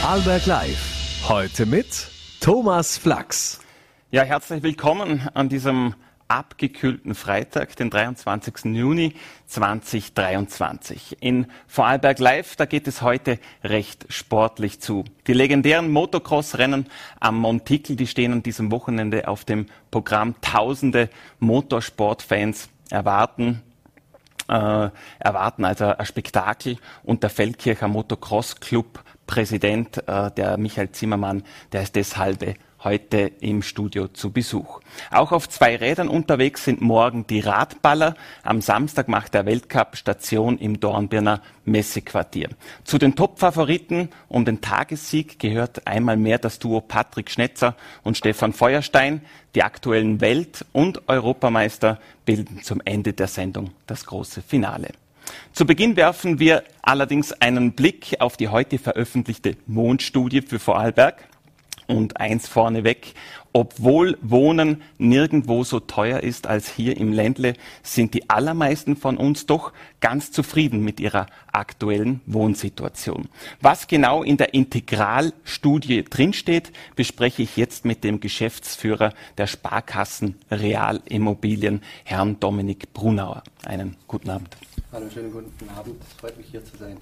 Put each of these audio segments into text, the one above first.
Vorarlberg Live. Heute mit Thomas Flachs. Ja, herzlich willkommen an diesem abgekühlten Freitag, den 23. Juni 2023. In Vorarlberg Live, da geht es heute recht sportlich zu. Die legendären Motocross-Rennen am Montikel, die stehen an diesem Wochenende auf dem Programm. Tausende Motorsportfans erwarten äh, erwarten also ein Spektakel und der Feldkircher Motocross Club Präsident, äh, der Michael Zimmermann, der ist deshalb heute im Studio zu Besuch. Auch auf zwei Rädern unterwegs sind morgen die Radballer. Am Samstag macht der Weltcup Station im Dornbirner Messequartier. Zu den Top-Favoriten um den Tagessieg gehört einmal mehr das Duo Patrick Schnetzer und Stefan Feuerstein. Die aktuellen Welt- und Europameister bilden zum Ende der Sendung das große Finale. Zu Beginn werfen wir allerdings einen Blick auf die heute veröffentlichte Mondstudie für Vorarlberg. Und eins vorneweg, obwohl Wohnen nirgendwo so teuer ist als hier im Ländle, sind die allermeisten von uns doch ganz zufrieden mit ihrer aktuellen Wohnsituation. Was genau in der Integralstudie drinsteht, bespreche ich jetzt mit dem Geschäftsführer der Sparkassen Realimmobilien, Herrn Dominik Brunauer. Einen guten Abend. Hallo, schönen guten Abend. Es freut mich hier zu sein.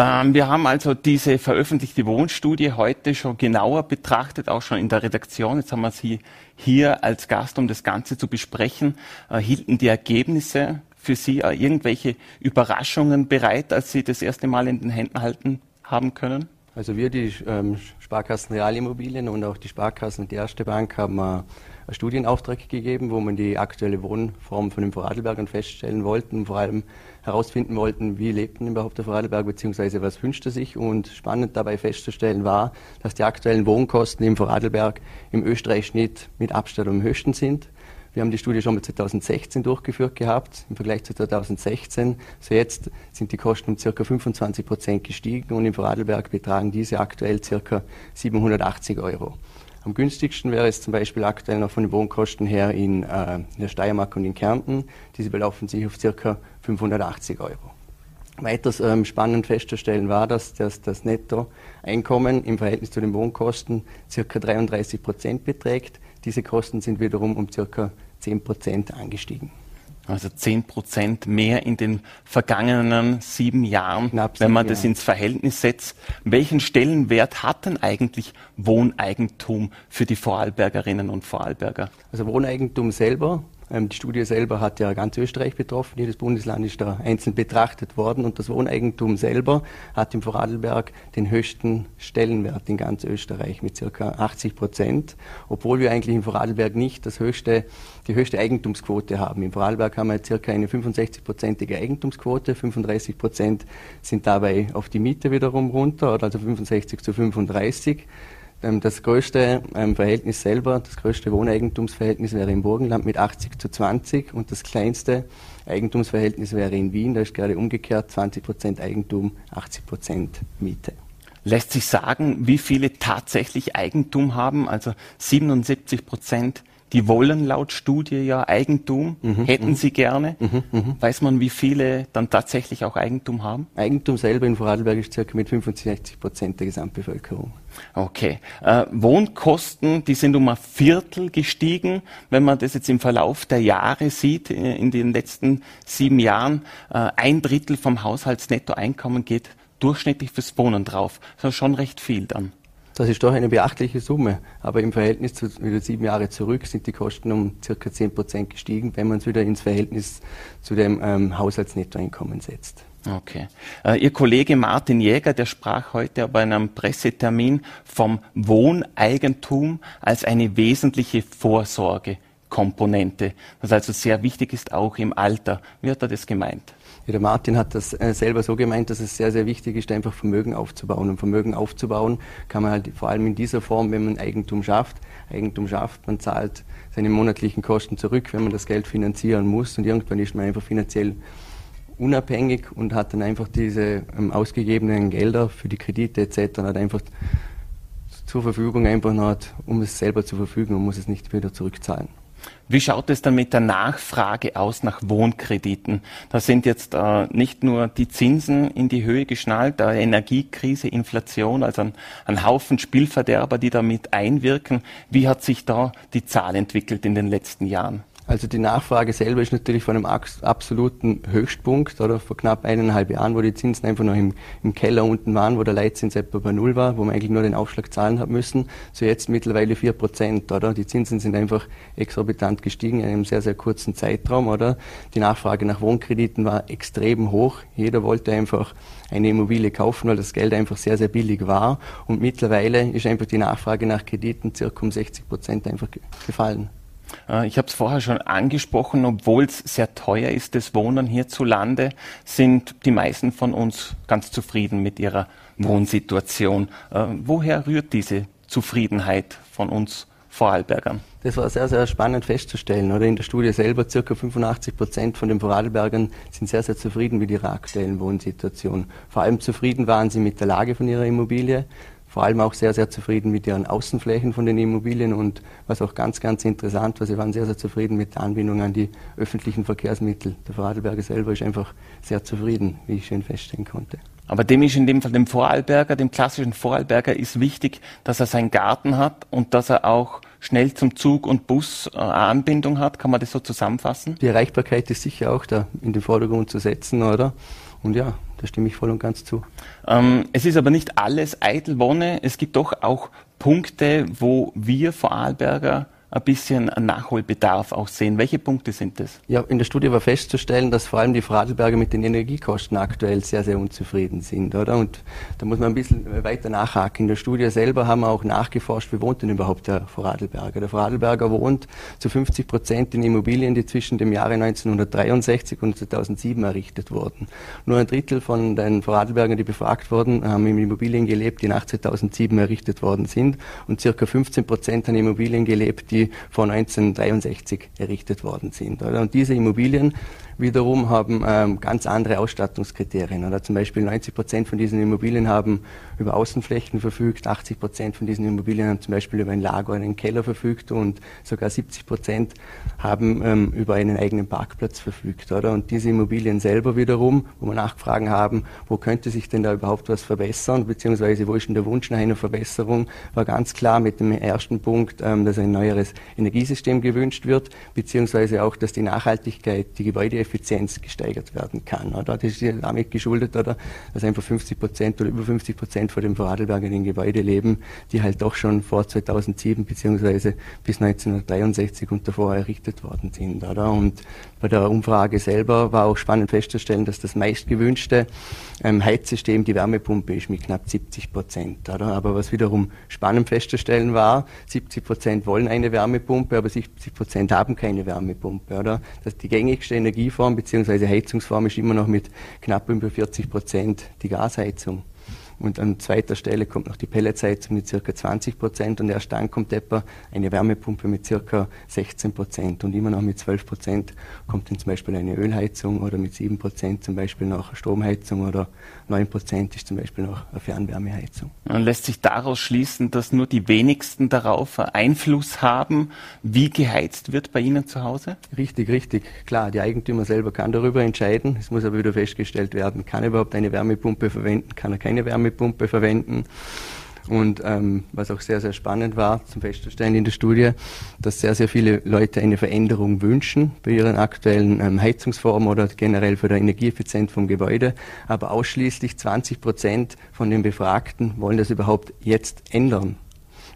Ähm, wir haben also diese veröffentlichte Wohnstudie heute schon genauer betrachtet, auch schon in der Redaktion. Jetzt haben wir Sie hier als Gast, um das Ganze zu besprechen. Äh, hielten die Ergebnisse für Sie äh, irgendwelche Überraschungen bereit, als Sie das erste Mal in den Händen halten haben können? Also wir, die ähm, Sparkassen Realimmobilien und auch die Sparkassen und die Erste Bank haben äh, einen Studienauftrag gegeben, wo man die aktuelle Wohnform von den Vorarlbergern feststellen wollten, vor allem herausfinden wollten, wie lebt man überhaupt der Vorarlberg, beziehungsweise was wünscht er sich. Und spannend dabei festzustellen war, dass die aktuellen Wohnkosten im Vorarlberg im Österreich-Schnitt mit Abstand am höchsten sind. Wir haben die Studie schon mal 2016 durchgeführt gehabt, im Vergleich zu 2016. So jetzt sind die Kosten um ca. 25 Prozent gestiegen und im Vorarlberg betragen diese aktuell ca. 780 Euro. Am günstigsten wäre es zum Beispiel aktuell noch von den Wohnkosten her in, äh, in der Steiermark und in Kärnten. Diese belaufen sich auf ca. 580 Euro. Weiters ähm, spannend festzustellen war, dass das, das Nettoeinkommen im Verhältnis zu den Wohnkosten ca. 33 Prozent beträgt. Diese Kosten sind wiederum um ca. 10 Prozent angestiegen. Also 10 Prozent mehr in den vergangenen sieben Jahren, Knapp wenn man das ins Verhältnis setzt. Welchen Stellenwert hat denn eigentlich Wohneigentum für die Vorarlbergerinnen und Vorarlberger? Also Wohneigentum selber ähm, die Studie selber hat ja ganz Österreich betroffen. Jedes Bundesland ist da einzeln betrachtet worden und das Wohneigentum selber hat im Vorarlberg den höchsten Stellenwert in ganz Österreich mit ca. 80 Prozent, obwohl wir eigentlich im Vorarlberg nicht das höchste, die höchste Eigentumsquote haben. Im Vorarlberg haben wir ca. eine 65-prozentige Eigentumsquote, 35 Prozent sind dabei auf die Miete wiederum runter, also 65 zu 35. Ähm, das größte ähm, Verhältnis selber, das größte Wohneigentumsverhältnis wäre im Burgenland mit 80 zu 20 und das kleinste Eigentumsverhältnis wäre in Wien, da ist gerade umgekehrt 20 Prozent Eigentum, 80 Prozent Miete. Lässt sich sagen, wie viele tatsächlich Eigentum haben? Also 77 Prozent die wollen laut Studie ja Eigentum, mhm, hätten mhm. sie gerne. Mhm, mhm, Weiß man, wie viele dann tatsächlich auch Eigentum haben? Eigentum selber in Vorarlberg ist circa mit 65 Prozent der Gesamtbevölkerung. Okay. Äh, Wohnkosten, die sind um ein Viertel gestiegen. Wenn man das jetzt im Verlauf der Jahre sieht, äh, in den letzten sieben Jahren, äh, ein Drittel vom Haushaltsnettoeinkommen geht durchschnittlich fürs Wohnen drauf. Das ist schon recht viel dann. Das ist doch eine beachtliche Summe. Aber im Verhältnis zu wieder sieben Jahre zurück sind die Kosten um circa 10 Prozent gestiegen, wenn man es wieder ins Verhältnis zu dem ähm, Haushaltsnettoeinkommen setzt. Okay. Äh, Ihr Kollege Martin Jäger, der sprach heute bei einem Pressetermin vom Wohneigentum als eine wesentliche Vorsorgekomponente, was also sehr wichtig ist, auch im Alter. Wie hat er das gemeint? Ja, der Martin hat das äh, selber so gemeint, dass es sehr, sehr wichtig ist, einfach Vermögen aufzubauen. Und Vermögen aufzubauen kann man halt vor allem in dieser Form, wenn man Eigentum schafft. Eigentum schafft, man zahlt seine monatlichen Kosten zurück, wenn man das Geld finanzieren muss. Und irgendwann ist man einfach finanziell unabhängig und hat dann einfach diese ähm, ausgegebenen Gelder für die Kredite etc. hat einfach zur Verfügung einfach noch, um es selber zu verfügen und muss es nicht wieder zurückzahlen. Wie schaut es dann mit der Nachfrage aus nach Wohnkrediten? Da sind jetzt äh, nicht nur die Zinsen in die Höhe geschnallt, der Energiekrise, Inflation, also ein, ein Haufen Spielverderber, die damit einwirken. Wie hat sich da die Zahl entwickelt in den letzten Jahren? Also die Nachfrage selber ist natürlich von einem absoluten Höchstpunkt, oder vor knapp eineinhalb Jahren, wo die Zinsen einfach noch im, im Keller unten waren, wo der Leitzins etwa bei Null war, wo man eigentlich nur den Aufschlag zahlen hat müssen, so jetzt mittlerweile vier Prozent, oder? Die Zinsen sind einfach exorbitant gestiegen in einem sehr, sehr kurzen Zeitraum, oder? Die Nachfrage nach Wohnkrediten war extrem hoch. Jeder wollte einfach eine Immobilie kaufen, weil das Geld einfach sehr, sehr billig war. Und mittlerweile ist einfach die Nachfrage nach Krediten circa um 60 Prozent einfach gefallen. Äh, ich habe es vorher schon angesprochen, obwohl es sehr teuer ist, das Wohnen hierzulande, sind die meisten von uns ganz zufrieden mit ihrer Wohnsituation. Äh, woher rührt diese Zufriedenheit von uns Vorarlbergern? Das war sehr, sehr spannend festzustellen. Oder in der Studie selber, circa 85 Prozent von den Vorarlbergern sind sehr, sehr zufrieden mit ihrer aktuellen Wohnsituation. Vor allem zufrieden waren sie mit der Lage von ihrer Immobilie, vor allem auch sehr, sehr zufrieden mit ihren Außenflächen von den Immobilien und was auch ganz, ganz interessant war, sie waren sehr, sehr zufrieden mit der Anbindung an die öffentlichen Verkehrsmittel. Der Vorarlberger selber ist einfach sehr zufrieden, wie ich schön feststellen konnte. Aber dem ist in dem Fall dem Vorarlberger, dem klassischen Vorarlberger ist wichtig, dass er seinen Garten hat und dass er auch schnell zum Zug und Bus äh, Anbindung hat. Kann man das so zusammenfassen? Die Erreichbarkeit ist sicher auch da in den Vordergrund zu setzen, oder? Und ja, da stimme ich voll und ganz zu. Ähm, es ist aber nicht alles eitel Wonne. Es gibt doch auch Punkte, wo wir Vorarlberger ein bisschen Nachholbedarf auch sehen. Welche Punkte sind das? Ja, in der Studie war festzustellen, dass vor allem die Vorarlberger mit den Energiekosten aktuell sehr, sehr unzufrieden sind, oder? Und da muss man ein bisschen weiter nachhaken. In der Studie selber haben wir auch nachgeforscht, wie wohnt denn überhaupt der Vorarlberger? Der Vorarlberger wohnt zu 50 Prozent in Immobilien, die zwischen dem Jahre 1963 und 2007 errichtet wurden. Nur ein Drittel von den Vorarlbergern, die befragt wurden, haben in Immobilien gelebt, die nach 2007 errichtet worden sind und circa 15 Prozent an Immobilien gelebt, die die vor 1963 errichtet worden sind. Und diese Immobilien wiederum haben ähm, ganz andere Ausstattungskriterien. Oder zum Beispiel 90 Prozent von diesen Immobilien haben über Außenflächen verfügt, 80 Prozent von diesen Immobilien haben zum Beispiel über ein Lager oder einen Keller verfügt und sogar 70 Prozent haben ähm, über einen eigenen Parkplatz verfügt. Oder? Und diese Immobilien selber wiederum, wo wir Nachfragen haben, wo könnte sich denn da überhaupt was verbessern, beziehungsweise wo ist denn der Wunsch nach einer Verbesserung, war ganz klar mit dem ersten Punkt, ähm, dass ein neueres Energiesystem gewünscht wird, beziehungsweise auch, dass die Nachhaltigkeit, die Gebäude Effizienz gesteigert werden kann. Das ist damit geschuldet, dass einfach 50 Prozent oder über 50 Prozent von den Vorarlbergern in den Gebäuden leben, die halt doch schon vor 2007 beziehungsweise bis 1963 und davor errichtet worden sind. Und bei der Umfrage selber war auch spannend festzustellen, dass das meistgewünschte ähm, Heizsystem die Wärmepumpe ist mit knapp 70 Prozent. Aber was wiederum spannend festzustellen war, 70 Prozent wollen eine Wärmepumpe, aber 70 Prozent haben keine Wärmepumpe. Oder? Das die gängigste Energieform bzw. Heizungsform ist immer noch mit knapp über 40 Prozent die Gasheizung. Und an zweiter Stelle kommt noch die Pelletsheizung mit ca. 20 Prozent und erst dann kommt etwa eine Wärmepumpe mit ca. 16 Prozent und immer noch mit 12 Prozent kommt dann zum Beispiel eine Ölheizung oder mit 7 Prozent zum Beispiel noch Stromheizung oder 9 Prozent ist zum Beispiel noch eine Fernwärmeheizung. Man lässt sich daraus schließen, dass nur die wenigsten darauf Einfluss haben, wie geheizt wird bei Ihnen zu Hause? Richtig, richtig. Klar, die Eigentümer selber kann darüber entscheiden. Es muss aber wieder festgestellt werden, kann er überhaupt eine Wärmepumpe verwenden, kann er keine Wärmepumpe Wärmepumpe verwenden. Und ähm, was auch sehr, sehr spannend war zum Festzustellen in der Studie, dass sehr, sehr viele Leute eine Veränderung wünschen bei ihren aktuellen ähm, Heizungsformen oder generell für die Energieeffizienz vom Gebäude. Aber ausschließlich 20 Prozent von den Befragten wollen das überhaupt jetzt ändern.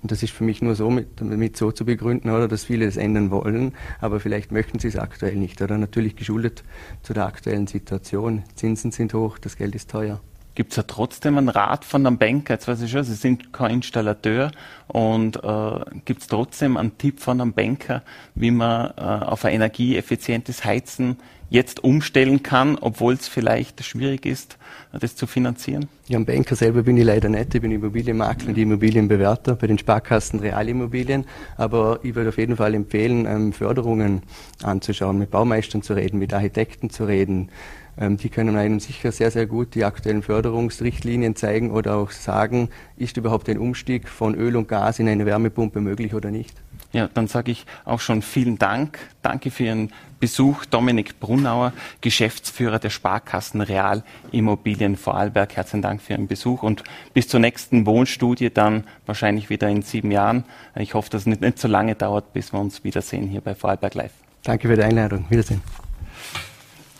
Und das ist für mich nur so mit, damit so zu begründen, oder, dass viele das ändern wollen, aber vielleicht möchten sie es aktuell nicht. Oder natürlich geschuldet zu der aktuellen Situation. Zinsen sind hoch, das Geld ist teuer gibt es ja trotzdem einen Rat von einem Banker. Jetzt weiß ich schon, Sie sind kein Installateur und äh, gibt es trotzdem einen Tipp von einem Banker, wie man äh, auf ein energieeffizientes Heizen jetzt umstellen kann, obwohl es vielleicht schwierig ist, das zu finanzieren? Ja, ein Banker selber bin ich leider nicht. Ich bin Immobilienmakler und Immobilienbewerter bei den Sparkassen Realimmobilien. Aber ich würde auf jeden Fall empfehlen, ähm, Förderungen anzuschauen, mit Baumeistern zu reden, mit Architekten zu reden, ähm, die können einem sicher sehr, sehr gut die aktuellen Förderungsrichtlinien zeigen oder auch sagen, ist überhaupt ein Umstieg von Öl und Gas in eine Wärmepumpe möglich oder nicht. Ja, dann sage ich auch schon vielen Dank. Danke für Ihren Besuch. Dominik Brunauer, Geschäftsführer der Sparkassen Real Immobilien Vorarlberg. Herzlichen Dank für Ihren Besuch und bis zur nächsten Wohnstudie dann wahrscheinlich wieder in sieben Jahren. Ich hoffe, dass es nicht, nicht so lange dauert, bis wir uns wiedersehen hier bei Vorarlberg Live. Danke für die Einladung. Wiedersehen.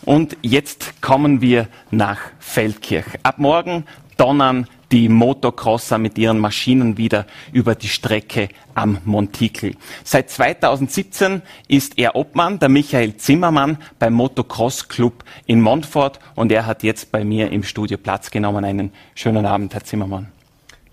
Und jetzt kommen wir nach Feldkirch. Ab morgen donnern die Motocrosser mit ihren Maschinen wieder über die Strecke am Montikel. Seit 2017 ist er Obmann, der Michael Zimmermann, beim Motocross Club in Montfort und er hat jetzt bei mir im Studio Platz genommen. Einen schönen Abend, Herr Zimmermann.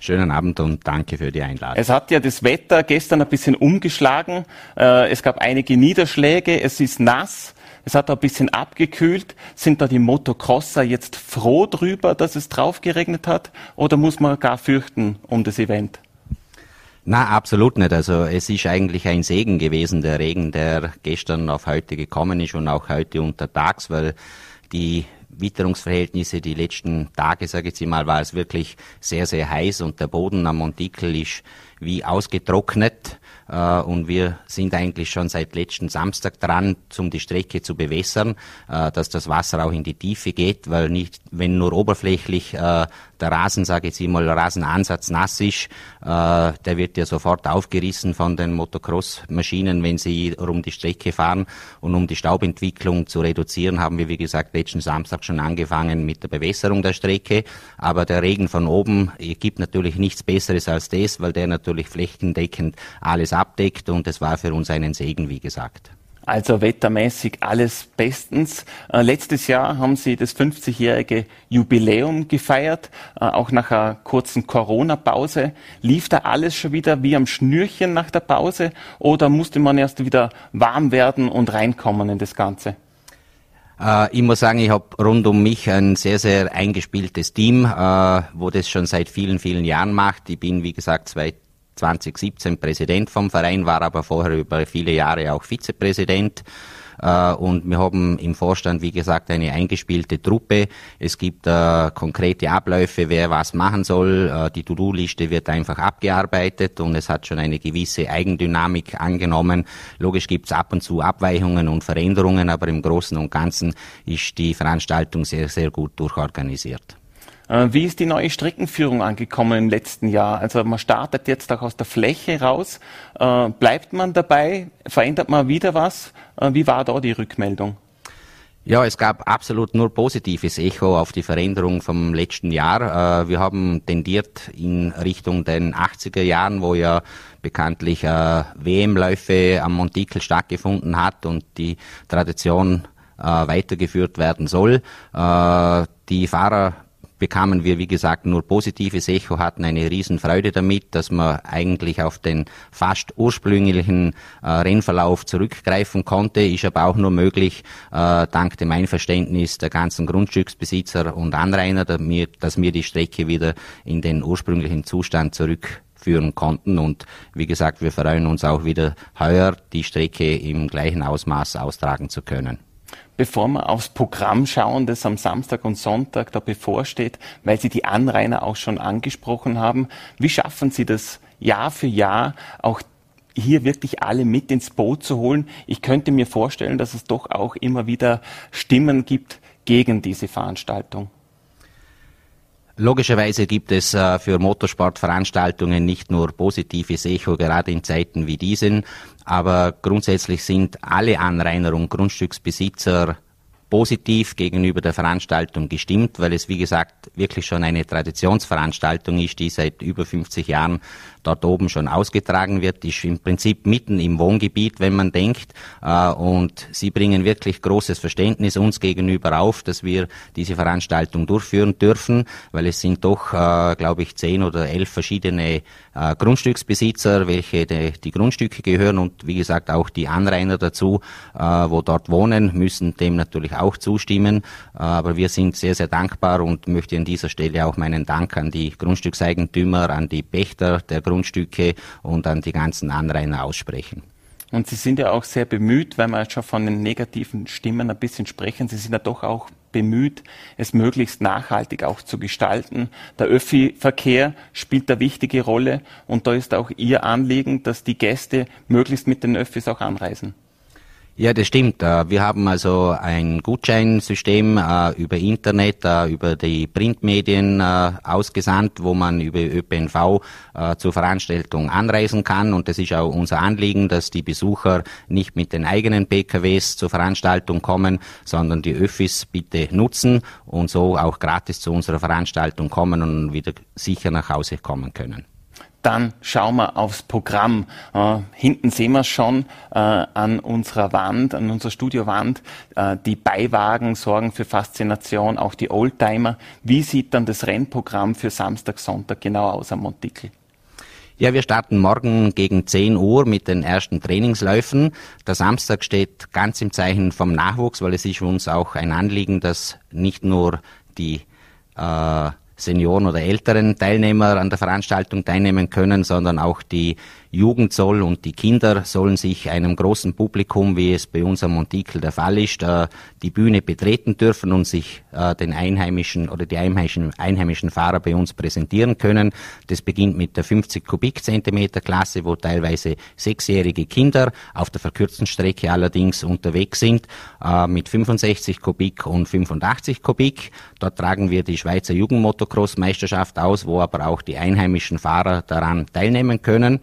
Schönen Abend und danke für die Einladung. Es hat ja das Wetter gestern ein bisschen umgeschlagen. Äh, es gab einige Niederschläge. Es ist nass. Es hat ein bisschen abgekühlt. Sind da die Motocrosser jetzt froh drüber, dass es drauf geregnet hat? Oder muss man gar fürchten um das Event? Na, absolut nicht. Also es ist eigentlich ein Segen gewesen, der Regen, der gestern auf heute gekommen ist und auch heute untertags, weil die Witterungsverhältnisse die letzten Tage, sage ich jetzt mal, war es wirklich sehr, sehr heiß und der Boden am Montikel ist wie ausgetrocknet. Äh, und wir sind eigentlich schon seit letzten Samstag dran, um die Strecke zu bewässern, äh, dass das Wasser auch in die Tiefe geht, weil nicht, wenn nur oberflächlich äh, der Rasen, sage ich jetzt mal, Rasenansatz nass ist, der wird ja sofort aufgerissen von den Motocross-Maschinen, wenn sie um die Strecke fahren. Und um die Staubentwicklung zu reduzieren, haben wir, wie gesagt, letzten Samstag schon angefangen mit der Bewässerung der Strecke. Aber der Regen von oben gibt natürlich nichts Besseres als das, weil der natürlich flächendeckend alles abdeckt und es war für uns einen Segen, wie gesagt. Also wettermäßig alles bestens. Äh, letztes Jahr haben Sie das 50-jährige Jubiläum gefeiert, äh, auch nach einer kurzen Corona-Pause. Lief da alles schon wieder wie am Schnürchen nach der Pause oder musste man erst wieder warm werden und reinkommen in das Ganze? Äh, ich muss sagen, ich habe rund um mich ein sehr, sehr eingespieltes Team, äh, wo das schon seit vielen, vielen Jahren macht. Ich bin, wie gesagt, zwei 2017 Präsident vom Verein, war aber vorher über viele Jahre auch Vizepräsident. Äh, und wir haben im Vorstand, wie gesagt, eine eingespielte Truppe. Es gibt äh, konkrete Abläufe, wer was machen soll. Äh, die To-Do-Liste wird einfach abgearbeitet und es hat schon eine gewisse Eigendynamik angenommen. Logisch gibt es ab und zu Abweichungen und Veränderungen, aber im Großen und Ganzen ist die Veranstaltung sehr, sehr gut durchorganisiert. Äh, wie ist die neue Streckenführung angekommen im letzten Jahr? Also man startet jetzt auch aus der Fläche raus. Äh, bleibt man dabei? Verändert man wieder was? Äh, wie war da die Rückmeldung? Ja, es gab absolut nur positives Echo auf die Veränderung vom letzten Jahr. Wir haben tendiert in Richtung den 80er Jahren, wo ja bekanntlich WM-Läufe am Montikel stattgefunden hat und die Tradition weitergeführt werden soll. Die Fahrer bekamen wir, wie gesagt, nur positives Echo, hatten eine Riesenfreude damit, dass man eigentlich auf den fast ursprünglichen äh, Rennverlauf zurückgreifen konnte. Ist aber auch nur möglich, äh, dank dem Einverständnis der ganzen Grundstücksbesitzer und Anrainer, dass wir die Strecke wieder in den ursprünglichen Zustand zurückführen konnten. Und wie gesagt, wir freuen uns auch wieder heuer, die Strecke im gleichen Ausmaß austragen zu können bevor wir aufs Programm schauen, das am Samstag und Sonntag da bevorsteht, weil Sie die Anrainer auch schon angesprochen haben. Wie schaffen Sie das Jahr für Jahr auch hier wirklich alle mit ins Boot zu holen? Ich könnte mir vorstellen, dass es doch auch immer wieder Stimmen gibt gegen diese Veranstaltung. Logischerweise gibt es äh, für Motorsportveranstaltungen nicht nur positives Echo, gerade in Zeiten wie diesen, aber grundsätzlich sind alle Anrainer und Grundstücksbesitzer positiv gegenüber der Veranstaltung gestimmt, weil es, wie gesagt, wirklich schon eine Traditionsveranstaltung ist, die seit über 50 Jahren dort oben schon ausgetragen wird, ist im Prinzip mitten im Wohngebiet, wenn man denkt. Äh, und sie bringen wirklich großes Verständnis uns gegenüber auf, dass wir diese Veranstaltung durchführen dürfen, weil es sind doch, äh, glaube ich, zehn oder elf verschiedene äh, Grundstücksbesitzer, welche die, die Grundstücke gehören und wie gesagt auch die Anrainer dazu, wo dort wohnen, müssen dem natürlich auch zustimmen. Aber wir sind sehr, sehr dankbar und möchte an dieser Stelle auch meinen Dank an die Grundstückseigentümer, an die Pächter der Grundstücke und an die ganzen Anrainer aussprechen. Und Sie sind ja auch sehr bemüht, weil wir schon von den negativen Stimmen ein bisschen sprechen. Sie sind ja doch auch bemüht, es möglichst nachhaltig auch zu gestalten. Der Öffi-Verkehr spielt eine wichtige Rolle und da ist auch Ihr Anliegen, dass die Gäste möglichst mit den Öffis auch anreisen. Ja, das stimmt. Äh, wir haben also ein Gutscheinsystem äh, über Internet, äh, über die Printmedien ausgesandt, wo man über ÖPNV zur Veranstaltung anreisen kann. Und das ist auch unser Anliegen, dass die Besucher nicht mit den eigenen PKWs zur Veranstaltung kommen, sondern die Öffis bitte nutzen und so auch gratis zu unserer Veranstaltung kommen und wieder sicher nach Hause kommen können dann schauen wir aufs Programm. Äh, hinten sehen wir schon äh, an unserer Wand, an unserer Studiowand. Äh, die Beiwagen sorgen für Faszination, auch die Oldtimer. Wie sieht dann das Rennprogramm für Samstag, Sonntag genau aus am Montikel? Ja, wir starten morgen gegen 10 Uhr mit den ersten Trainingsläufen. Der Samstag steht ganz im Zeichen vom Nachwuchs, weil es ist uns auch ein Anliegen, dass nicht nur die äh, Senioren oder älteren Teilnehmer an der Veranstaltung teilnehmen können, sondern auch die Jugend soll und die Kinder sollen sich einem großen Publikum, wie es bei uns am Montikel der Fall ist, äh, die Bühne betreten dürfen und sich äh, den einheimischen oder die einheimischen, einheimischen Fahrer bei uns präsentieren können. Das beginnt mit der 50 Kubikzentimeter Klasse, wo teilweise sechsjährige Kinder auf der verkürzten Strecke allerdings unterwegs sind, äh, mit 65 Kubik und 85 Kubik. Dort tragen wir die Schweizer Jugendmotocross-Meisterschaft aus, wo aber auch die einheimischen Fahrer daran teilnehmen können.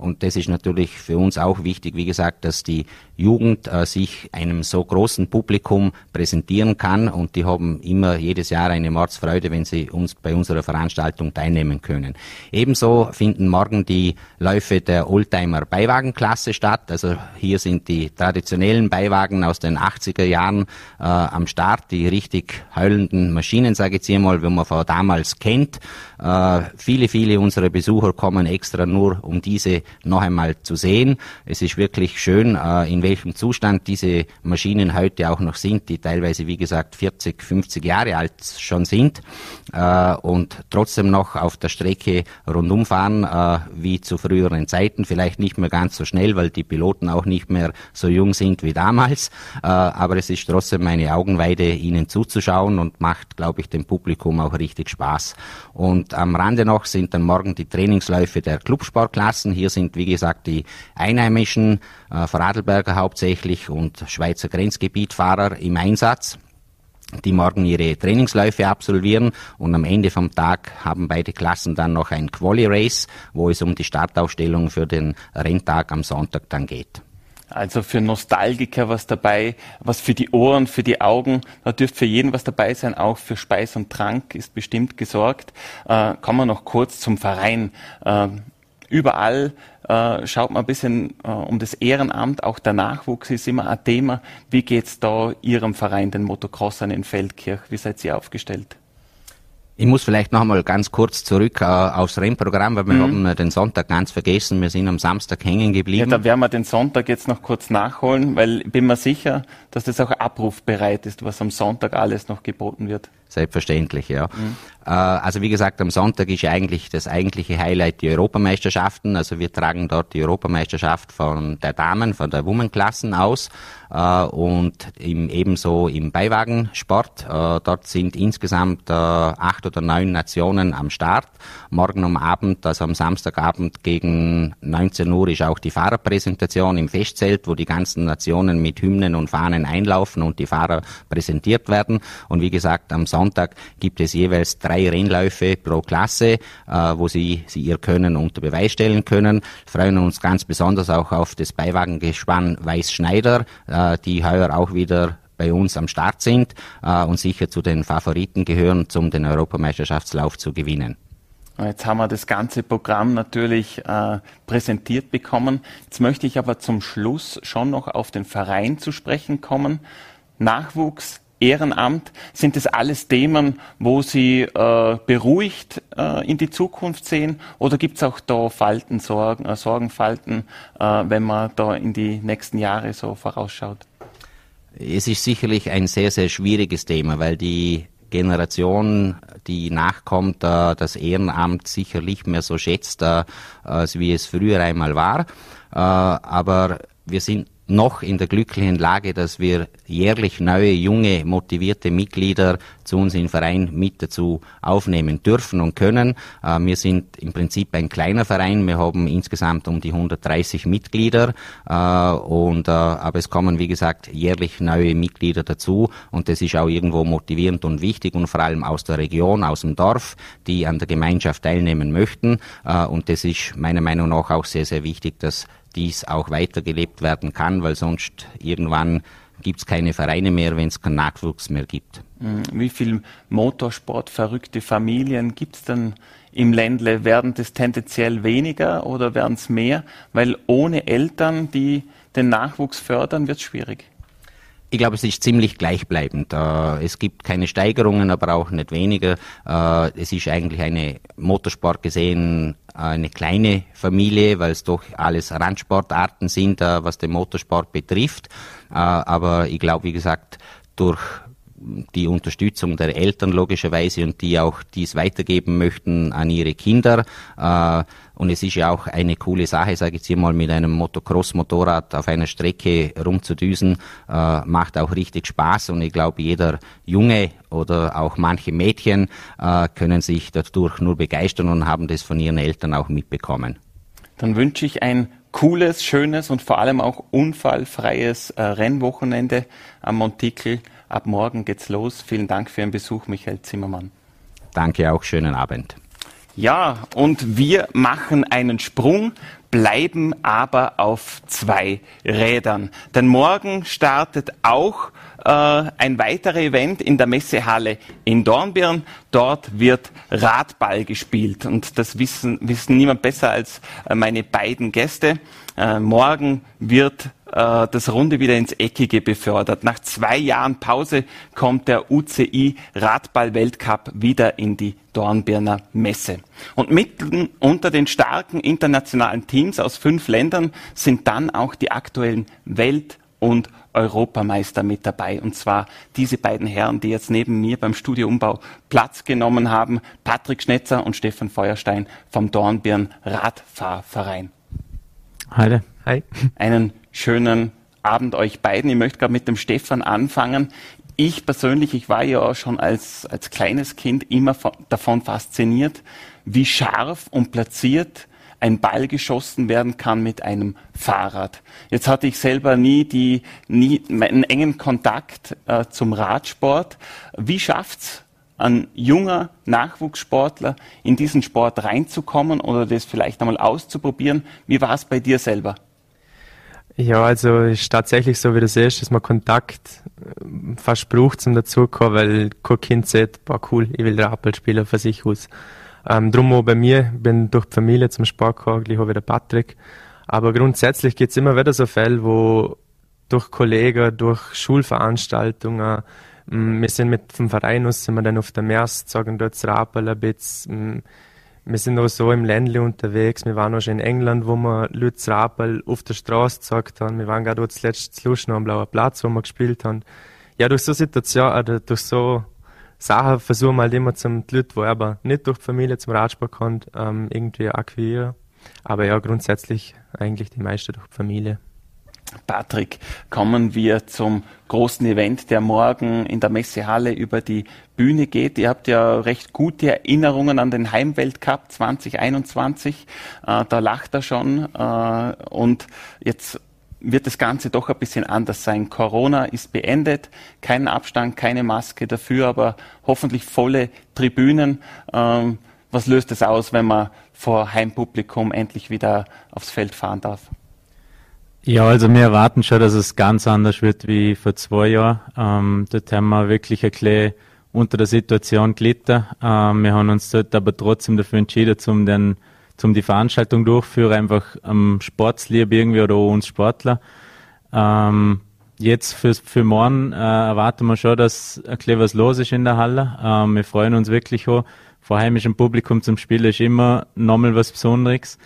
Und das ist natürlich für uns auch wichtig, wie gesagt, dass die Jugend äh, sich einem so großen Publikum präsentieren kann und die haben immer jedes Jahr eine Mordsfreude, wenn sie uns bei unserer Veranstaltung teilnehmen können. Ebenso finden morgen die Läufe der Oldtimer Beiwagenklasse statt. Also hier sind die traditionellen Beiwagen aus den 80er Jahren äh, am Start, die richtig heulenden Maschinen, sage ich jetzt hier mal, wie man von damals kennt. Äh, viele, viele unserer Besucher kommen extra nur, um diese noch einmal zu sehen. Es ist wirklich schön, äh, in welchem Zustand diese Maschinen heute auch noch sind, die teilweise, wie gesagt, 40, 50 Jahre alt schon sind äh, und trotzdem noch auf der Strecke rundum fahren, äh, wie zu früheren Zeiten. Vielleicht nicht mehr ganz so schnell, weil die Piloten auch nicht mehr so jung sind wie damals. Aber es ist trotzdem meine Augenweide, ihnen zuzuschauen und macht, glaube ich, dem Publikum auch richtig Spaß. Und am Rande noch sind dann morgen die Trainingsläufe der Clubsportklassen. Hier sind, wie gesagt, die Einheimischen, äh, Vorarlberger hauptsächlich und Schweizer Grenzgebietfahrer im Einsatz die morgen ihre Trainingsläufe absolvieren und am Ende vom Tag haben beide Klassen dann noch ein Quali Race, wo es um die Startausstellung für den Renntag am Sonntag dann geht. Also für Nostalgiker was dabei, was für die Ohren, für die Augen, da dürfte für jeden was dabei sein, auch für Speis und Trank ist bestimmt gesorgt. Äh, kommen wir noch kurz zum Verein. Äh, überall äh, schaut man ein bisschen äh, um das Ehrenamt, auch der Nachwuchs ist immer ein Thema. Wie geht's da Ihrem Verein, den Motocrossern in Feldkirch? Wie seid ihr aufgestellt? Ich muss vielleicht noch einmal ganz kurz zurück äh, aufs Rennprogramm, weil wir mhm. haben den Sonntag ganz vergessen. Wir sind am Samstag hängen geblieben. Ja, da werden wir den Sonntag jetzt noch kurz nachholen, weil ich bin mir sicher, dass das auch abrufbereit ist, was am Sonntag alles noch geboten wird. Selbstverständlich, ja. Mhm. Also wie gesagt, am Sonntag ist eigentlich das eigentliche Highlight die Europameisterschaften. Also wir tragen dort die Europameisterschaft von der Damen, von der Womenklassen aus äh, und im, ebenso im Beiwagensport. Äh, dort sind insgesamt acht oder neun Nationen am Start. Morgen am Abend, also am Samstagabend gegen 19 Uhr ist auch die Fahrerpräsentation im Festzelt, wo die ganzen Nationen mit Hymnen und Fahnen einlaufen und die Fahrer präsentiert werden. Und wie gesagt, am Sonntag Sonntag gibt es jeweils drei Rennläufe pro Klasse, äh, wo Sie, Sie Ihr Können unter Beweis stellen können. Freuen uns ganz besonders auch auf das Beiwagengespann Weiß Schneider, äh, die heuer auch wieder bei uns am Start sind äh, und sicher zu den Favoriten gehören, um den Europameisterschaftslauf zu gewinnen. Jetzt haben wir das ganze Programm natürlich äh, präsentiert bekommen. Jetzt möchte ich aber zum Schluss schon noch auf den Verein zu sprechen kommen. Nachwuchs, Ehrenamt? Sind das alles Themen, wo Sie äh, beruhigt äh, in die Zukunft sehen? Oder gibt es auch da Falten, Sorgen, äh, Sorgenfalten, äh, wenn man da in die nächsten Jahre so vorausschaut? Es ist sicherlich ein sehr, sehr schwieriges Thema, weil die Generation, die nachkommt, äh, das Ehrenamt sicherlich mehr so schätzt, äh, wie es früher einmal war. Aber wir sind noch in der glücklichen Lage, dass wir jährlich neue, junge, motivierte Mitglieder zu uns im Verein mit dazu aufnehmen dürfen und können. Äh, wir sind im Prinzip ein kleiner Verein. Wir haben insgesamt um die 130 Mitglieder. Äh, und, äh, aber es kommen, wie gesagt, jährlich neue Mitglieder dazu. Und das ist auch irgendwo motivierend und wichtig und vor allem aus der Region, aus dem Dorf, die an der Gemeinschaft teilnehmen möchten. Und das ist meiner Meinung nach auch sehr, sehr wichtig, dass dies auch weitergelebt werden kann, weil sonst irgendwann gibt es keine Vereine mehr, wenn es keinen Nachwuchs mehr gibt. Mhm. Wie viele Motorsport-verrückte Familien gibt es denn im Ländle? Werden das tendenziell weniger oder werden es mehr? Weil ohne Eltern, die den Nachwuchs fördern, wird es schwierig. Ich glaube, es ist ziemlich gleichbleibend. Äh, es gibt keine Steigerungen, aber auch nicht weniger. Äh, es ist eigentlich eine Motorsport gesehen eine kleine Familie, weil es doch alles Randsportarten sind, äh, was den Motorsport betrifft. Aber ich glaube, wie gesagt, durch die Unterstützung der Eltern logischerweise und die auch dies weitergeben möchten an ihre Kinder. Äh, und es ist ja auch eine coole Sache, sage ich jetzt mal, mit einem Motocross-Motorrad auf einer Strecke rumzudüsen, äh, macht auch richtig Spaß. Und ich glaube, jeder Junge oder auch manche Mädchen äh, können sich dadurch nur begeistern und haben das von ihren Eltern auch mitbekommen. Dann wünsche ich ein cooles, schönes und vor allem auch unfallfreies Rennwochenende am Montikel. Ab morgen geht's los. Vielen Dank für Ihren Besuch, Michael Zimmermann. Danke auch, schönen Abend. Ja, und wir machen einen Sprung, bleiben aber auf zwei Rädern. Denn morgen startet auch äh, ein weiteres Event in der Messehalle in Dornbirn. Dort wird Radball gespielt und das wissen, wissen niemand besser als äh, meine beiden Gäste. Äh, morgen wird äh, das Runde wieder ins Eckige befördert. Nach zwei Jahren Pause kommt der UCI Radball-Weltcup wieder in die Dornbirner Messe. Und mitten unter den starken internationalen Teams aus fünf Ländern sind dann auch die aktuellen Welt- und Europameister mit dabei. Und zwar diese beiden Herren, die jetzt neben mir beim Studioumbau Platz genommen haben, Patrick Schnetzer und Stefan Feuerstein vom Dornbirn Radfahrverein. Hi. Hi. Einen schönen Abend euch beiden. Ich möchte gerade mit dem Stefan anfangen. Ich persönlich, ich war ja schon als, als kleines Kind immer davon fasziniert, wie scharf und platziert ein Ball geschossen werden kann mit einem Fahrrad. Jetzt hatte ich selber nie die, nie einen engen Kontakt äh, zum Radsport. Wie schafft's ein junger Nachwuchssportler in diesen Sport reinzukommen oder das vielleicht einmal auszuprobieren? Wie war es bei dir selber? Ja, also ist tatsächlich so, wie du siehst, dass man Kontakt äh, fast braucht zum dazukommen, weil kein Kind sagt, boah cool, ich will Rappel spielen von sich aus. Ähm, drum auch bei mir, bin durch die Familie zum Sport gekommen, gleich auch wieder Patrick. Aber grundsätzlich gibt es immer wieder so Fälle, wo durch Kollegen, durch Schulveranstaltungen, mm, wir sind mit dem Verein aus, sind wir dann auf der Mers, sagen dort Rappel ein bisschen, mm, wir sind auch so im Ländle unterwegs. Wir waren auch schon in England, wo wir Lutz Rapel auf der Straße gezeigt haben. Wir waren gerade zuletzt zu Lust noch am Blauen Platz, wo wir gespielt haben. Ja, durch so Situationen, oder durch so Sachen versuchen wir halt immer zum die Leute, die aber nicht durch die Familie zum Radsport kommen, ähm, irgendwie akquirieren. Aber ja, grundsätzlich eigentlich die meisten durch die Familie. Patrick, kommen wir zum großen Event, der morgen in der Messehalle über die Bühne geht. Ihr habt ja recht gute Erinnerungen an den Heimweltcup 2021. Äh, da lacht er schon. Äh, und jetzt wird das Ganze doch ein bisschen anders sein. Corona ist beendet, kein Abstand, keine Maske dafür, aber hoffentlich volle Tribünen. Ähm, was löst es aus, wenn man vor Heimpublikum endlich wieder aufs Feld fahren darf? Ja, also wir erwarten schon, dass es ganz anders wird wie vor zwei Jahren. Ähm, dort haben wir wirklich ein bisschen unter der Situation gelitten. Ähm, wir haben uns dort aber trotzdem dafür entschieden, zum den, zum die Veranstaltung durchführen, einfach am Sportslieb irgendwie oder auch uns Sportler. Ähm, jetzt für, für morgen äh, erwarten wir schon, dass ein bisschen was los ist in der Halle. Ähm, wir freuen uns wirklich auch. Vor heimischem Publikum zum Spielen ist immer nochmal was Besonderes.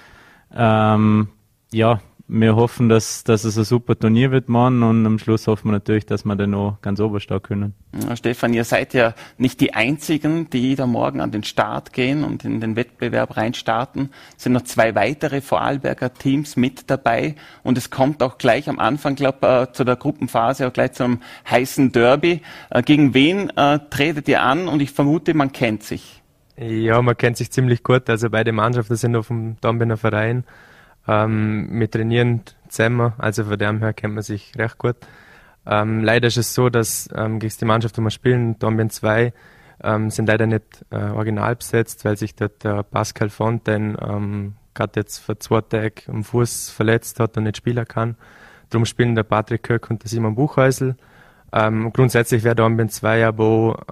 Ähm, ja, wir hoffen, dass, dass es ein super Turnier wird morgen und am Schluss hoffen wir natürlich, dass wir dann noch ganz oberstehen können. Ja, Stefan, ihr seid ja nicht die Einzigen, die da morgen an den Start gehen und in den Wettbewerb reinstarten. Es sind noch zwei weitere Vorarlberger Teams mit dabei und es kommt auch gleich am Anfang, glaube äh, zu der Gruppenphase, auch gleich zum heißen Derby. Äh, gegen wen äh, tretet ihr an? Und ich vermute, man kennt sich. Ja, man kennt sich ziemlich gut. Also beide Mannschaften sind auf dem Dornbirner Verein. Ähm, wir trainieren zusammen, also von dem her kennt man sich recht gut. Ähm, leider ist es so, dass ähm, gegen die Mannschaft, die wir spielen, Dornbirn 2, ähm, sind leider nicht äh, original besetzt, weil sich dort der Pascal Fontaine ähm, gerade jetzt vor zwei Tagen am Fuß verletzt hat und nicht spielen kann. Darum spielen der Patrick Kirk und der Simon Buchhäusl. Ähm, grundsätzlich wäre Dornbirn 2 aber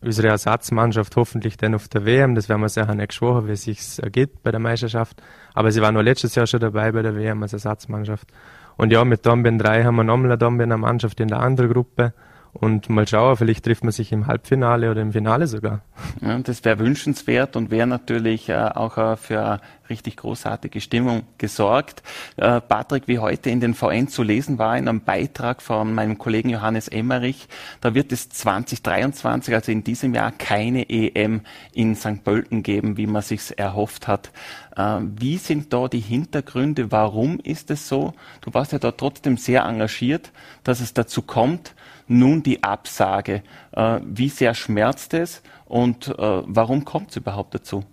unsere Ersatzmannschaft hoffentlich dann auf der WM. Das werden wir sicher nicht geschworen, wie es sich ergeht bei der Meisterschaft. Aber sie waren nur letztes Jahr schon dabei bei der WM als Ersatzmannschaft. Und ja, mit Dombien 3 haben wir nochmal eine Dombiener Mannschaft in der anderen Gruppe. Und mal schauen, vielleicht trifft man sich im Halbfinale oder im Finale sogar. Ja, das wäre wünschenswert und wäre natürlich äh, auch äh, für richtig großartige Stimmung gesorgt. Äh, Patrick, wie heute in den VN zu lesen war, in einem Beitrag von meinem Kollegen Johannes Emmerich, da wird es 2023, also in diesem Jahr, keine EM in St. Pölten geben, wie man sich erhofft hat. Äh, wie sind da die Hintergründe? Warum ist es so? Du warst ja da trotzdem sehr engagiert, dass es dazu kommt nun die Absage. Äh, wie sehr schmerzt es und äh, warum kommt es überhaupt dazu?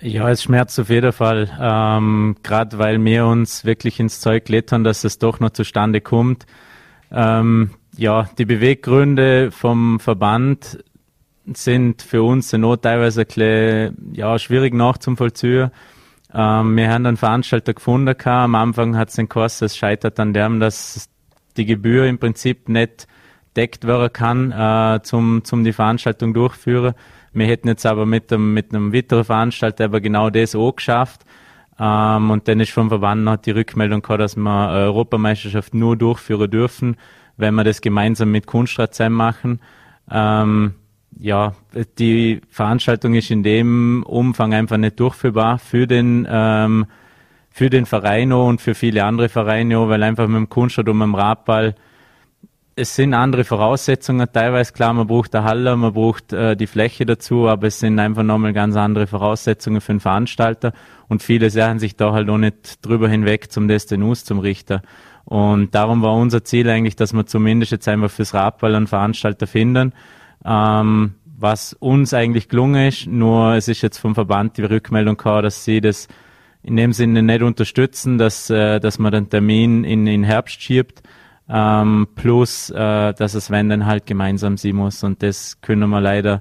Ja, es schmerzt auf jeden Fall, ähm, gerade weil wir uns wirklich ins Zeug lettern, dass es doch noch zustande kommt. Ähm, ja, die Beweggründe vom Verband sind für uns noch teilweise ein bisschen, ja, schwierig nachzuvollziehen. Ähm, wir haben einen Veranstalter gefunden. Am Anfang hat es den Kurs, es scheitert an dem, dass die Gebühr im Prinzip nicht deckt werden kann, äh, zum, zum die Veranstaltung durchführen. Wir hätten jetzt aber mit einem, mit einem weiteren Veranstalter aber genau das auch geschafft. Ähm, und dann ist vom Verband noch die Rückmeldung gekommen, dass wir Europameisterschaft nur durchführen dürfen, wenn wir das gemeinsam mit Kunstrat machen. Ähm, ja, die Veranstaltung ist in dem Umfang einfach nicht durchführbar für den ähm, für den Verein auch und für viele andere Vereine auch, weil einfach mit dem Kunststart und mit dem Radball es sind andere Voraussetzungen teilweise klar, man braucht eine Halle, man braucht äh, die Fläche dazu, aber es sind einfach nochmal ganz andere Voraussetzungen für den Veranstalter und viele sahen sich da halt auch nicht drüber hinweg zum Destinus, zum Richter. Und darum war unser Ziel eigentlich, dass wir zumindest jetzt einmal fürs Radball einen Veranstalter finden, ähm, was uns eigentlich gelungen ist, nur es ist jetzt vom Verband die Rückmeldung gekommen, dass sie das in dem Sinne nicht unterstützen, dass, äh, dass man den Termin in, in Herbst schiebt, ähm, plus äh, dass es wenn dann halt gemeinsam sein muss. Und das können wir leider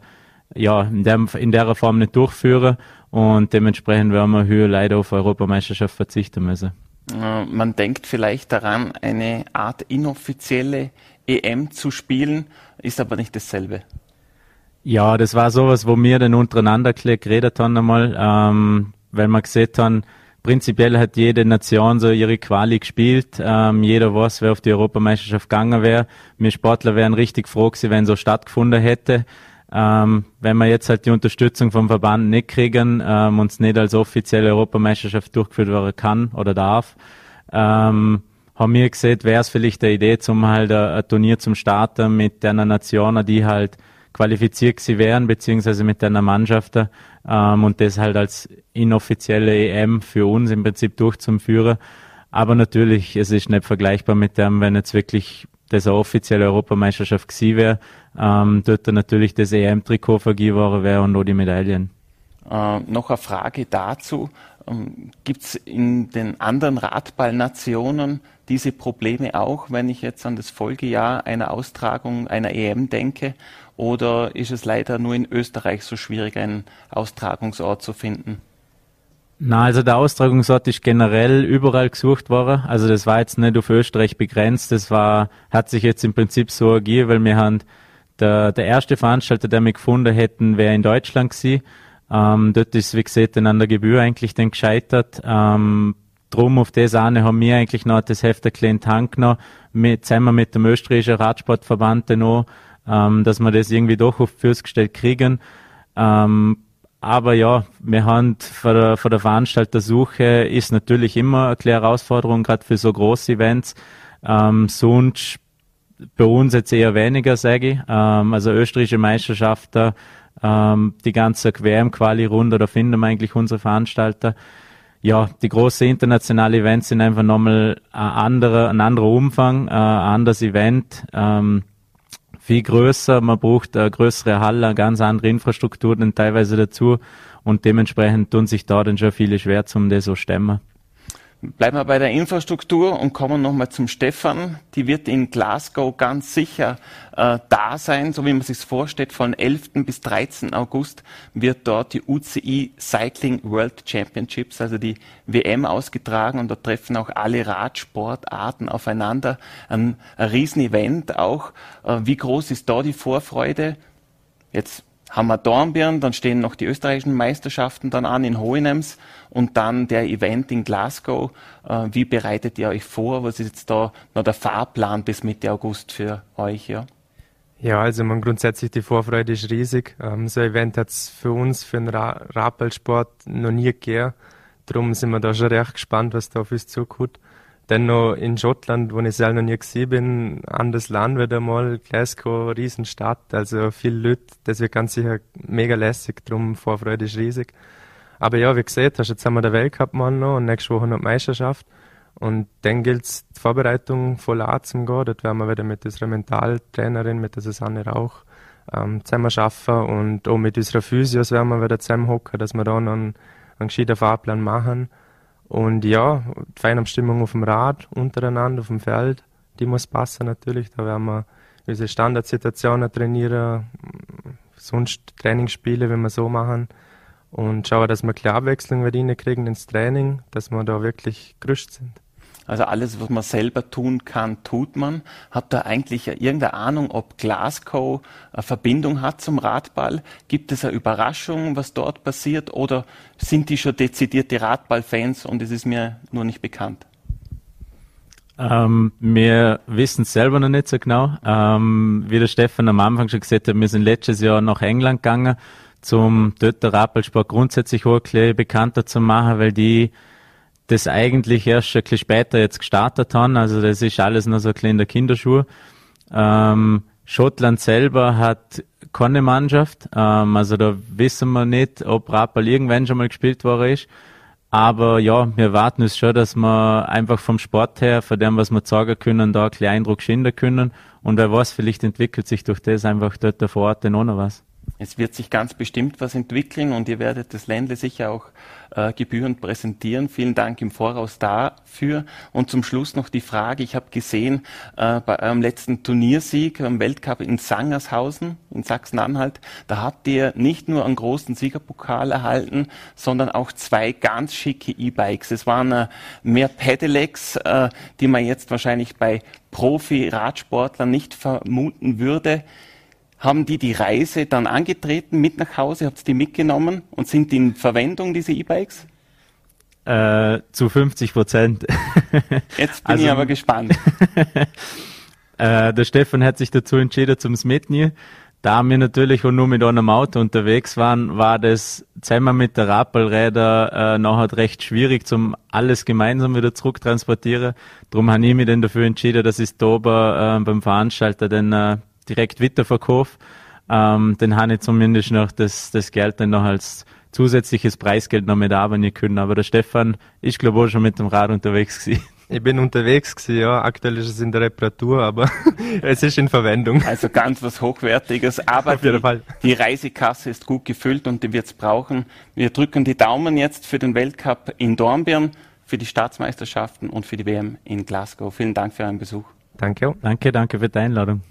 ja in der, in der Form nicht durchführen. Und dementsprechend werden wir hier leider auf Europameisterschaft verzichten müssen. Äh, man denkt vielleicht daran, eine Art inoffizielle EM zu spielen, ist aber nicht dasselbe. Ja, das war sowas, wo wir dann untereinander geredet haben einmal. Ähm, weil wir gesehen haben, prinzipiell hat jede Nation so ihre Quali gespielt. Ähm, jeder weiß, wer auf die Europameisterschaft gegangen wäre. Wir Sportler wären richtig froh gewesen, wenn so stattgefunden hätte. Ähm, wenn wir jetzt halt die Unterstützung vom Verband nicht kriegen ähm, und es nicht als offizielle Europameisterschaft durchgeführt werden kann oder darf, ähm, haben wir gesehen, wäre es vielleicht eine Idee, zum halt ein, ein Turnier zum Starten mit einer Nation, die halt qualifiziert sie wären, beziehungsweise mit einer Mannschaft ähm, und das halt als inoffizielle EM für uns im Prinzip durchzuführen. Aber natürlich, es ist nicht vergleichbar mit dem, wenn jetzt wirklich das eine offizielle Europameisterschaft gewesen wäre, ähm, dort natürlich das EM-Trikot vergeben wäre und auch die Medaillen. Äh, noch eine Frage dazu. Ähm, Gibt es in den anderen Radballnationen diese Probleme auch, wenn ich jetzt an das Folgejahr einer Austragung einer EM denke? Oder ist es leider nur in Österreich so schwierig, einen Austragungsort zu finden? Na, also der Austragungsort ist generell überall gesucht worden. Also das war jetzt nicht auf Österreich begrenzt. Das war, hat sich jetzt im Prinzip so ergeben, weil wir haben der, der erste Veranstalter, der wir gefunden hätten, wäre in Deutschland gewesen. Ähm, dort ist, wie gesagt, an der Gebühr eigentlich dann gescheitert. Ähm, drum auf das eine haben wir eigentlich noch das Heft der kleinen Tank noch, mit, zusammen mit dem österreichischen Radsportverband noch, ähm, dass wir das irgendwie doch auf Füße gestellt kriegen. Ähm, aber ja, wir haben von der, von der Veranstaltersuche ist natürlich immer eine kleine Herausforderung, gerade für so große Events. Ähm, sonst bei uns jetzt eher weniger, sage ich. Ähm, also österreichische Meisterschaften, ähm, die ganze WM-Quali-Runde, da finden wir eigentlich unsere Veranstalter. Ja, die großen internationalen Events sind einfach nochmal ein anderer, ein anderer Umfang, äh, ein anderes Event. Ähm, viel größer, man braucht eine größere Halle, eine ganz andere Infrastruktur dann teilweise dazu und dementsprechend tun sich da dann schon viele schwer zum das so stemmen. Bleiben wir bei der Infrastruktur und kommen nochmal zum Stefan. Die wird in Glasgow ganz sicher äh, da sein, so wie man sich vorstellt. Von 11. bis 13. August wird dort die UCI Cycling World Championships, also die WM, ausgetragen und da treffen auch alle Radsportarten aufeinander. Ein, ein Riesenevent auch. Äh, wie groß ist da die Vorfreude? Jetzt haben wir Dornbirn, dann stehen noch die österreichischen Meisterschaften dann an in Hohenems und dann der Event in Glasgow. Äh, wie bereitet ihr euch vor? Was ist jetzt da noch der Fahrplan bis Mitte August für euch? Ja, ja also man grundsätzlich die Vorfreude ist riesig. Ähm, so ein Event hat es für uns, für den Ra Rappelsport noch nie gegeben. Darum sind wir da schon recht gespannt, was da auf uns zukommt. Dann noch in Schottland, wo ich selber noch nie gesehen bin, anderes Land wieder mal, Glasgow, Riesenstadt, also viel Leute, das wird ganz sicher mega lässig, darum Vorfreude ist riesig. Aber ja, wie gesagt hast, jetzt haben wir den Weltcup mal noch und nächste Woche noch die Meisterschaft. Und dann gilt es, die Vorbereitung voll anzugehen. Dort werden wir wieder mit unserer Mentaltrainerin, mit der Susanne Rauch, ähm, zusammen arbeiten und auch mit unserer Physios werden wir wieder zusammenhocken, dass wir da noch einen, einen gescheiten Fahrplan machen. Und ja, die Feinabstimmung auf dem Rad, untereinander, auf dem Feld, die muss passen natürlich. Da werden wir unsere Standardsituationen trainieren, sonst Trainingsspiele, wenn wir so machen. Und schauen, dass wir klar Abwechslung reinkriegen ins Training, dass wir da wirklich gerüstet sind. Also alles, was man selber tun kann, tut man. Habt ihr eigentlich irgendeine Ahnung, ob Glasgow eine Verbindung hat zum Radball? Gibt es eine Überraschung, was dort passiert? Oder sind die schon dezidierte Radballfans und es ist mir nur nicht bekannt? Ähm, wir wissen es selber noch nicht so genau. Ähm, wie der Stefan am Anfang schon gesagt hat, wir sind letztes Jahr nach England gegangen, zum dort der Radballsport grundsätzlich auch bekannter zu machen, weil die das eigentlich erst ein bisschen später jetzt gestartet haben. Also das ist alles noch so ein bisschen in der Kinderschuhe. Ähm, Schottland selber hat keine Mannschaft. Ähm, also da wissen wir nicht, ob Rappel irgendwann schon mal gespielt worden ist. Aber ja, wir warten es schon, dass wir einfach vom Sport her, von dem, was wir sagen können, da einen kleinen Eindruck schinden können. Und wer weiß, vielleicht entwickelt sich durch das einfach dort vor Ort noch was. Es wird sich ganz bestimmt was entwickeln und ihr werdet das Ländle sicher auch äh, gebührend präsentieren. Vielen Dank im Voraus dafür. Und zum Schluss noch die Frage, ich habe gesehen, äh, bei eurem letzten Turniersieg am Weltcup in Sangershausen in Sachsen-Anhalt, da habt ihr nicht nur einen großen Siegerpokal erhalten, sondern auch zwei ganz schicke E-Bikes. Es waren äh, mehr Pedelecs, äh, die man jetzt wahrscheinlich bei Profi-Radsportlern nicht vermuten würde haben die die Reise dann angetreten mit nach Hause, habt ihr die mitgenommen und sind die in Verwendung, diese E-Bikes? Äh, zu 50 Prozent. Jetzt bin also, ich aber gespannt. äh, der Stefan hat sich dazu entschieden zum Mitnehmen. Da wir natürlich auch nur mit einem Auto unterwegs waren, war das zusammen mit der Rappelräder äh, nachher recht schwierig, zum alles gemeinsam wieder zurücktransportieren. Darum habe ich mich dann dafür entschieden, dass ich es da äh, beim Veranstalter dann äh, direkt weiterverkaufe, ähm, dann habe ich zumindest noch das, das Geld dann noch als zusätzliches Preisgeld noch mit arbeiten können. Aber der Stefan ist, glaube ich, auch schon mit dem Rad unterwegs gewesen. Ich bin unterwegs gewesen, ja. Aktuell ist es in der Reparatur, aber es ist in Verwendung. Also ganz was Hochwertiges. Aber Auf jeden Fall. die Reisekasse ist gut gefüllt und die wird es brauchen. Wir drücken die Daumen jetzt für den Weltcup in Dornbirn, für die Staatsmeisterschaften und für die WM in Glasgow. Vielen Dank für euren Besuch. Danke. Danke, danke für die Einladung.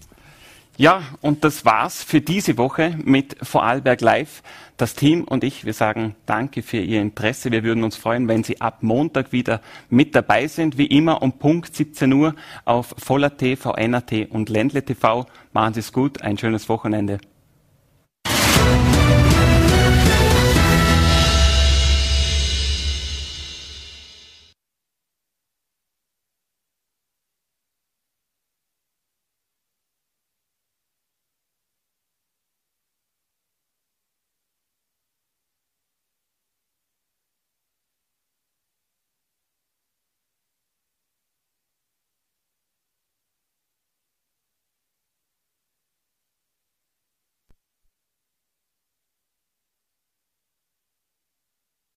Ja, und das war's für diese Woche mit Vorarlberg Live. Das Team und ich, wir sagen Danke für Ihr Interesse. Wir würden uns freuen, wenn Sie ab Montag wieder mit dabei sind. Wie immer um Punkt 17 Uhr auf Voller TV, NAT und Ländle TV. Machen Sie es gut. Ein schönes Wochenende.